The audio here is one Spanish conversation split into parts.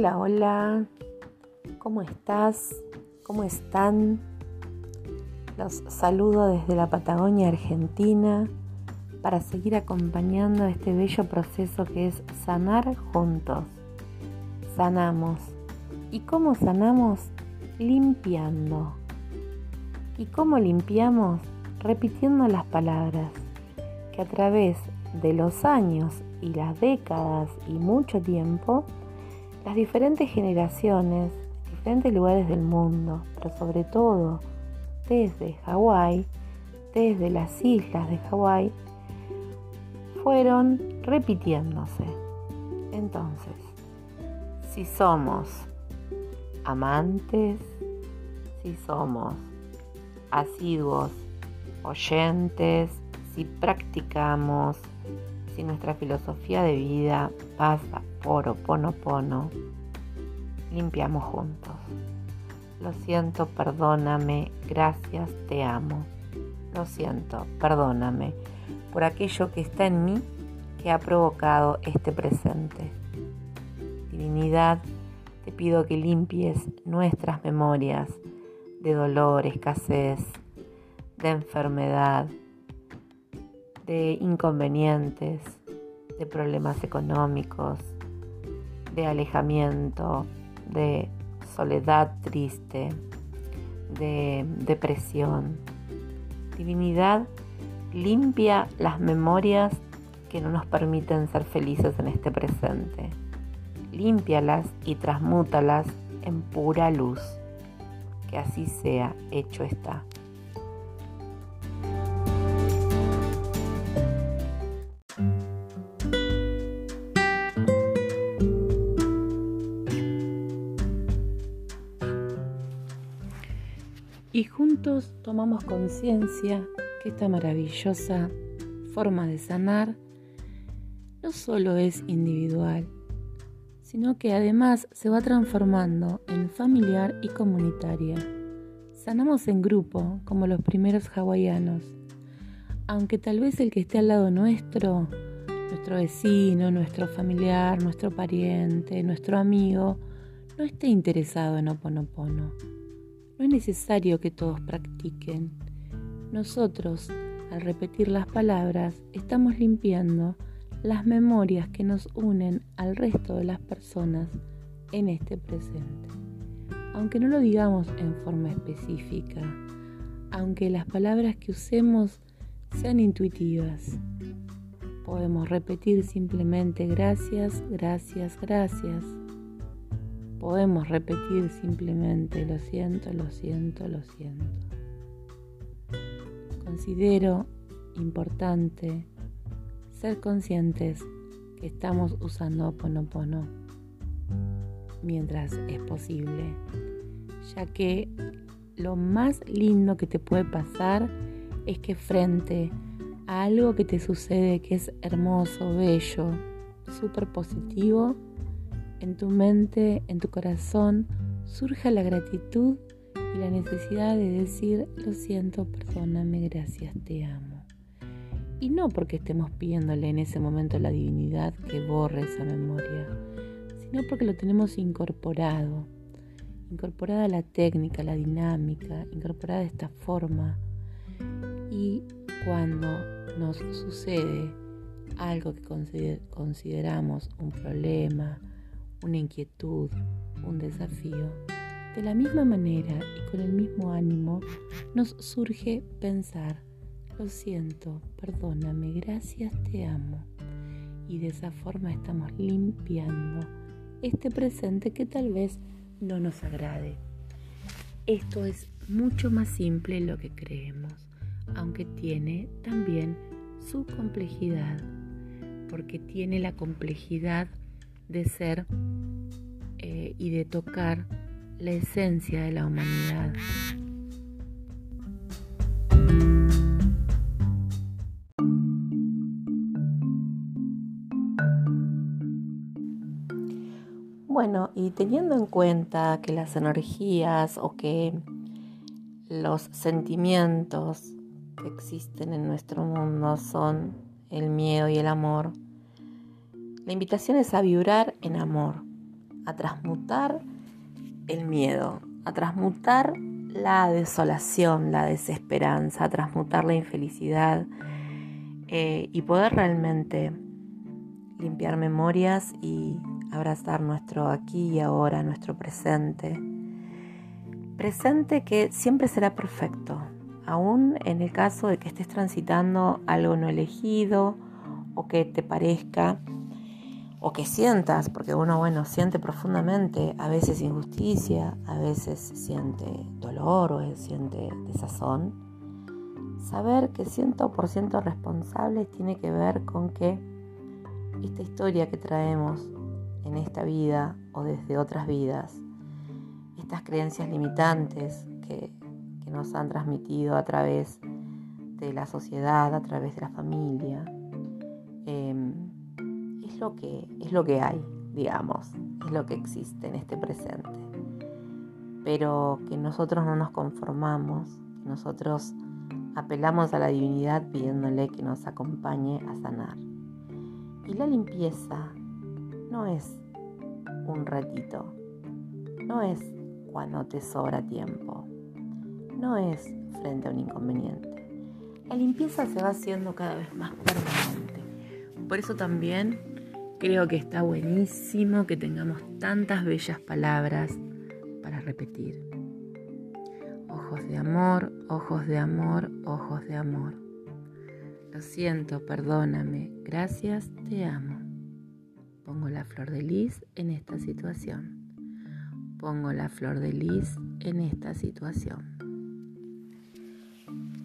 Hola, hola, ¿cómo estás? ¿Cómo están? Los saludo desde la Patagonia Argentina para seguir acompañando este bello proceso que es sanar juntos. Sanamos. ¿Y cómo sanamos? Limpiando. ¿Y cómo limpiamos? Repitiendo las palabras que a través de los años y las décadas y mucho tiempo las diferentes generaciones, diferentes lugares del mundo, pero sobre todo desde Hawái, desde las islas de Hawái, fueron repitiéndose. Entonces, si somos amantes, si somos asiduos oyentes, si practicamos, si nuestra filosofía de vida pasa por oponopono, limpiamos juntos. Lo siento, perdóname, gracias, te amo. Lo siento, perdóname por aquello que está en mí que ha provocado este presente. Divinidad, te pido que limpies nuestras memorias de dolor, escasez, de enfermedad, de inconvenientes, de problemas económicos, de alejamiento, de soledad triste, de depresión. Divinidad limpia las memorias que no nos permiten ser felices en este presente. Límpialas y transmútalas en pura luz. Que así sea, hecho está. Y juntos tomamos conciencia que esta maravillosa forma de sanar no solo es individual, sino que además se va transformando en familiar y comunitaria. Sanamos en grupo, como los primeros hawaianos, aunque tal vez el que esté al lado nuestro, nuestro vecino, nuestro familiar, nuestro pariente, nuestro amigo, no esté interesado en Oponopono. No es necesario que todos practiquen. Nosotros, al repetir las palabras, estamos limpiando las memorias que nos unen al resto de las personas en este presente. Aunque no lo digamos en forma específica, aunque las palabras que usemos sean intuitivas, podemos repetir simplemente gracias, gracias, gracias podemos repetir simplemente lo siento, lo siento, lo siento. Considero importante ser conscientes que estamos usando Ponopono mientras es posible, ya que lo más lindo que te puede pasar es que frente a algo que te sucede que es hermoso, bello, súper positivo, en tu mente, en tu corazón, surja la gratitud y la necesidad de decir, lo siento, perdóname, gracias, te amo. Y no porque estemos pidiéndole en ese momento a la divinidad que borre esa memoria, sino porque lo tenemos incorporado, incorporada la técnica, la dinámica, incorporada esta forma. Y cuando nos sucede algo que consideramos un problema, una inquietud, un desafío, de la misma manera y con el mismo ánimo nos surge pensar, lo siento, perdóname, gracias, te amo. Y de esa forma estamos limpiando este presente que tal vez no nos agrade. Esto es mucho más simple de lo que creemos, aunque tiene también su complejidad, porque tiene la complejidad de ser eh, y de tocar la esencia de la humanidad. Bueno, y teniendo en cuenta que las energías o que los sentimientos que existen en nuestro mundo son el miedo y el amor, la invitación es a vibrar en amor, a transmutar el miedo, a transmutar la desolación, la desesperanza, a transmutar la infelicidad eh, y poder realmente limpiar memorias y abrazar nuestro aquí y ahora, nuestro presente. Presente que siempre será perfecto, aún en el caso de que estés transitando algo no elegido o que te parezca o que sientas, porque uno, bueno, siente profundamente, a veces injusticia, a veces siente dolor o siente desazón, saber que 100% responsable tiene que ver con que esta historia que traemos en esta vida o desde otras vidas, estas creencias limitantes que, nos han transmitido a través de la sociedad, a través de la familia, em, lo que, es lo que hay, digamos, es lo que existe en este presente. Pero que nosotros no nos conformamos, que nosotros apelamos a la divinidad pidiéndole que nos acompañe a sanar. Y la limpieza no es un ratito, no es cuando te sobra tiempo, no es frente a un inconveniente. La limpieza se va haciendo cada vez más permanente. Por eso también creo que está buenísimo que tengamos tantas bellas palabras para repetir. Ojos de amor, ojos de amor, ojos de amor. Lo siento, perdóname, gracias, te amo. Pongo la flor de lis en esta situación. Pongo la flor de lis en esta situación.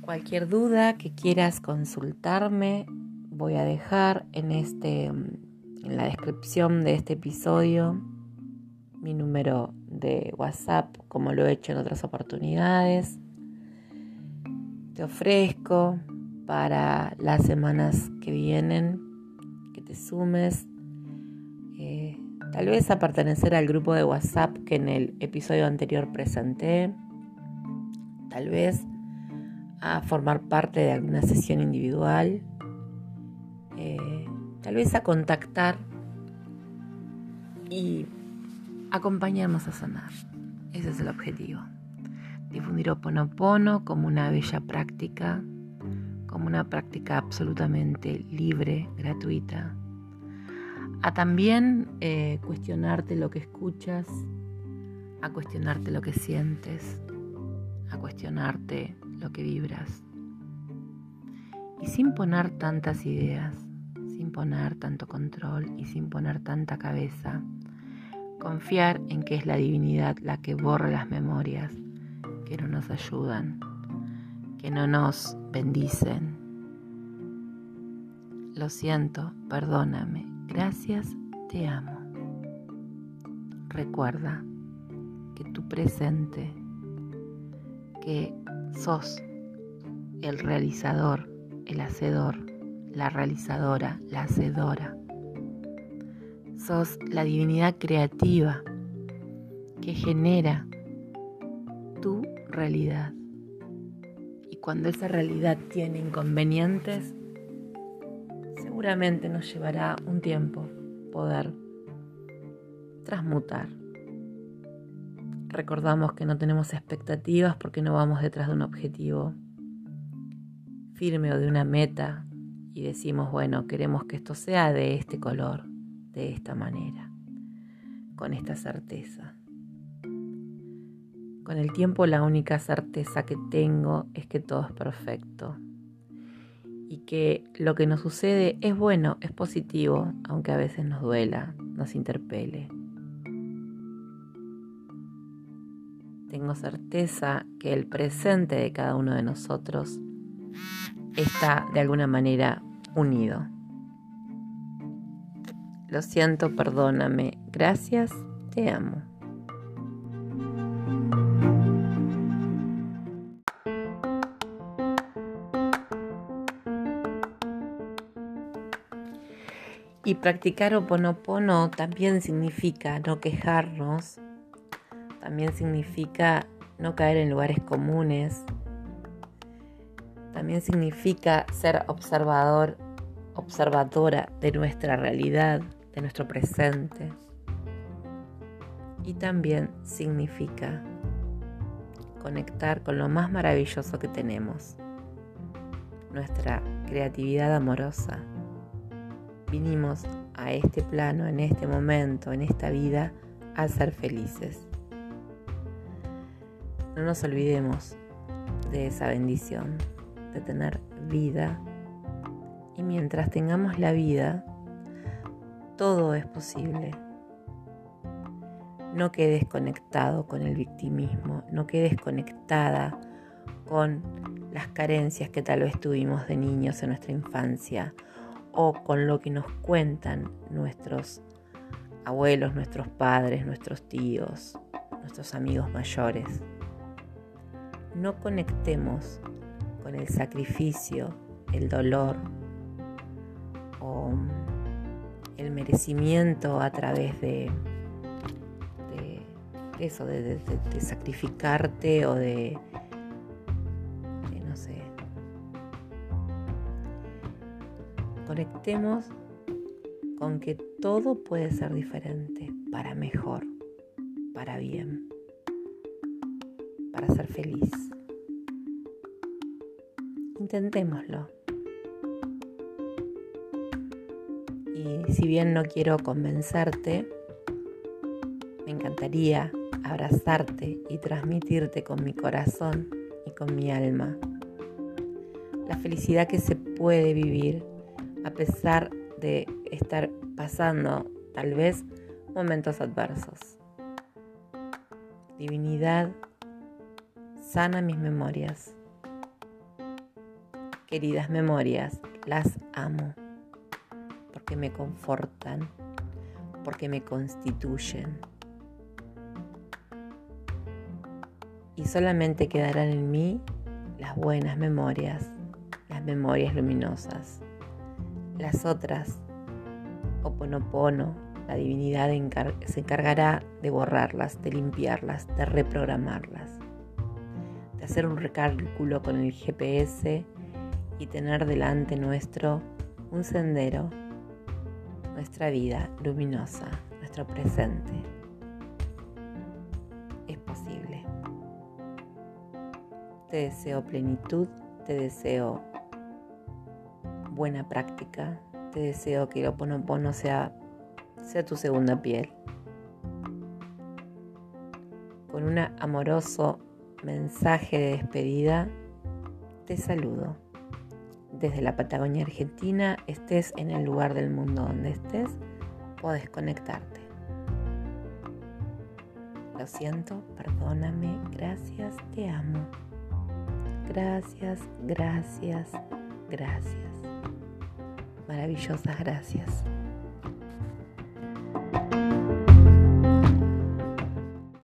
Cualquier duda que quieras consultarme, voy a dejar en, este, en la descripción de este episodio mi número de WhatsApp, como lo he hecho en otras oportunidades. Te ofrezco para las semanas que vienen que te sumes, eh, tal vez a pertenecer al grupo de WhatsApp que en el episodio anterior presenté, tal vez a formar parte de alguna sesión individual, tal vez a contactar y acompañarnos a sanar. Ese es el objetivo. Difundir Oponopono como una bella práctica, como una práctica absolutamente libre, gratuita. A también eh, cuestionarte lo que escuchas, a cuestionarte lo que sientes, a cuestionarte lo que vibras. Y sin poner tantas ideas, sin poner tanto control y sin poner tanta cabeza, confiar en que es la divinidad la que borra las memorias que no nos ayudan, que no nos bendicen. Lo siento, perdóname, gracias, te amo. Recuerda que tu presente, que sos el realizador, el hacedor, la realizadora, la hacedora. Sos la divinidad creativa que genera tu realidad. Y cuando esa realidad tiene inconvenientes, seguramente nos llevará un tiempo poder transmutar recordamos que no tenemos expectativas porque no vamos detrás de un objetivo firme o de una meta y decimos, bueno, queremos que esto sea de este color, de esta manera, con esta certeza. Con el tiempo la única certeza que tengo es que todo es perfecto y que lo que nos sucede es bueno, es positivo, aunque a veces nos duela, nos interpele. tengo certeza que el presente de cada uno de nosotros está de alguna manera unido. Lo siento, perdóname, gracias, te amo. Y practicar oponopono también significa no quejarnos, también significa no caer en lugares comunes. También significa ser observador, observadora de nuestra realidad, de nuestro presente. y también significa conectar con lo más maravilloso que tenemos, nuestra creatividad amorosa. Vinimos a este plano, en este momento, en esta vida, a ser felices. No nos olvidemos de esa bendición, de tener vida. Y mientras tengamos la vida, todo es posible. No quedes conectado con el victimismo, no quedes conectada con las carencias que tal vez tuvimos de niños en nuestra infancia o con lo que nos cuentan nuestros abuelos, nuestros padres, nuestros tíos, nuestros amigos mayores. No conectemos con el sacrificio, el dolor o el merecimiento a través de, eso, de, sacrificarte o de, no sé. Conectemos con que todo puede ser diferente, para mejor, para bien, para ser feliz. Intentémoslo. Y si bien no quiero convencerte, me encantaría abrazarte y transmitirte con mi corazón y con mi alma la felicidad que se puede vivir a pesar de estar pasando tal vez momentos adversos. Divinidad, sana mis memorias. Queridas memorias, las amo porque me confortan, porque me constituyen. Y solamente quedarán en mí las buenas memorias, las memorias luminosas. Las otras Oponopono, la divinidad se encargará de borrarlas, de limpiarlas, de reprogramarlas, de hacer un recálculo con el GPS y tener delante nuestro un sendero, nuestra vida luminosa, nuestro presente. Es posible. Te deseo plenitud, te deseo buena práctica, te deseo que el Oponopono sea, sea tu segunda piel. Con un amoroso mensaje de despedida, te saludo. Desde la Patagonia Argentina, estés en el lugar del mundo donde estés, puedes conectarte. Lo siento, perdóname, gracias, te amo. Gracias, gracias, gracias maravillosas gracias.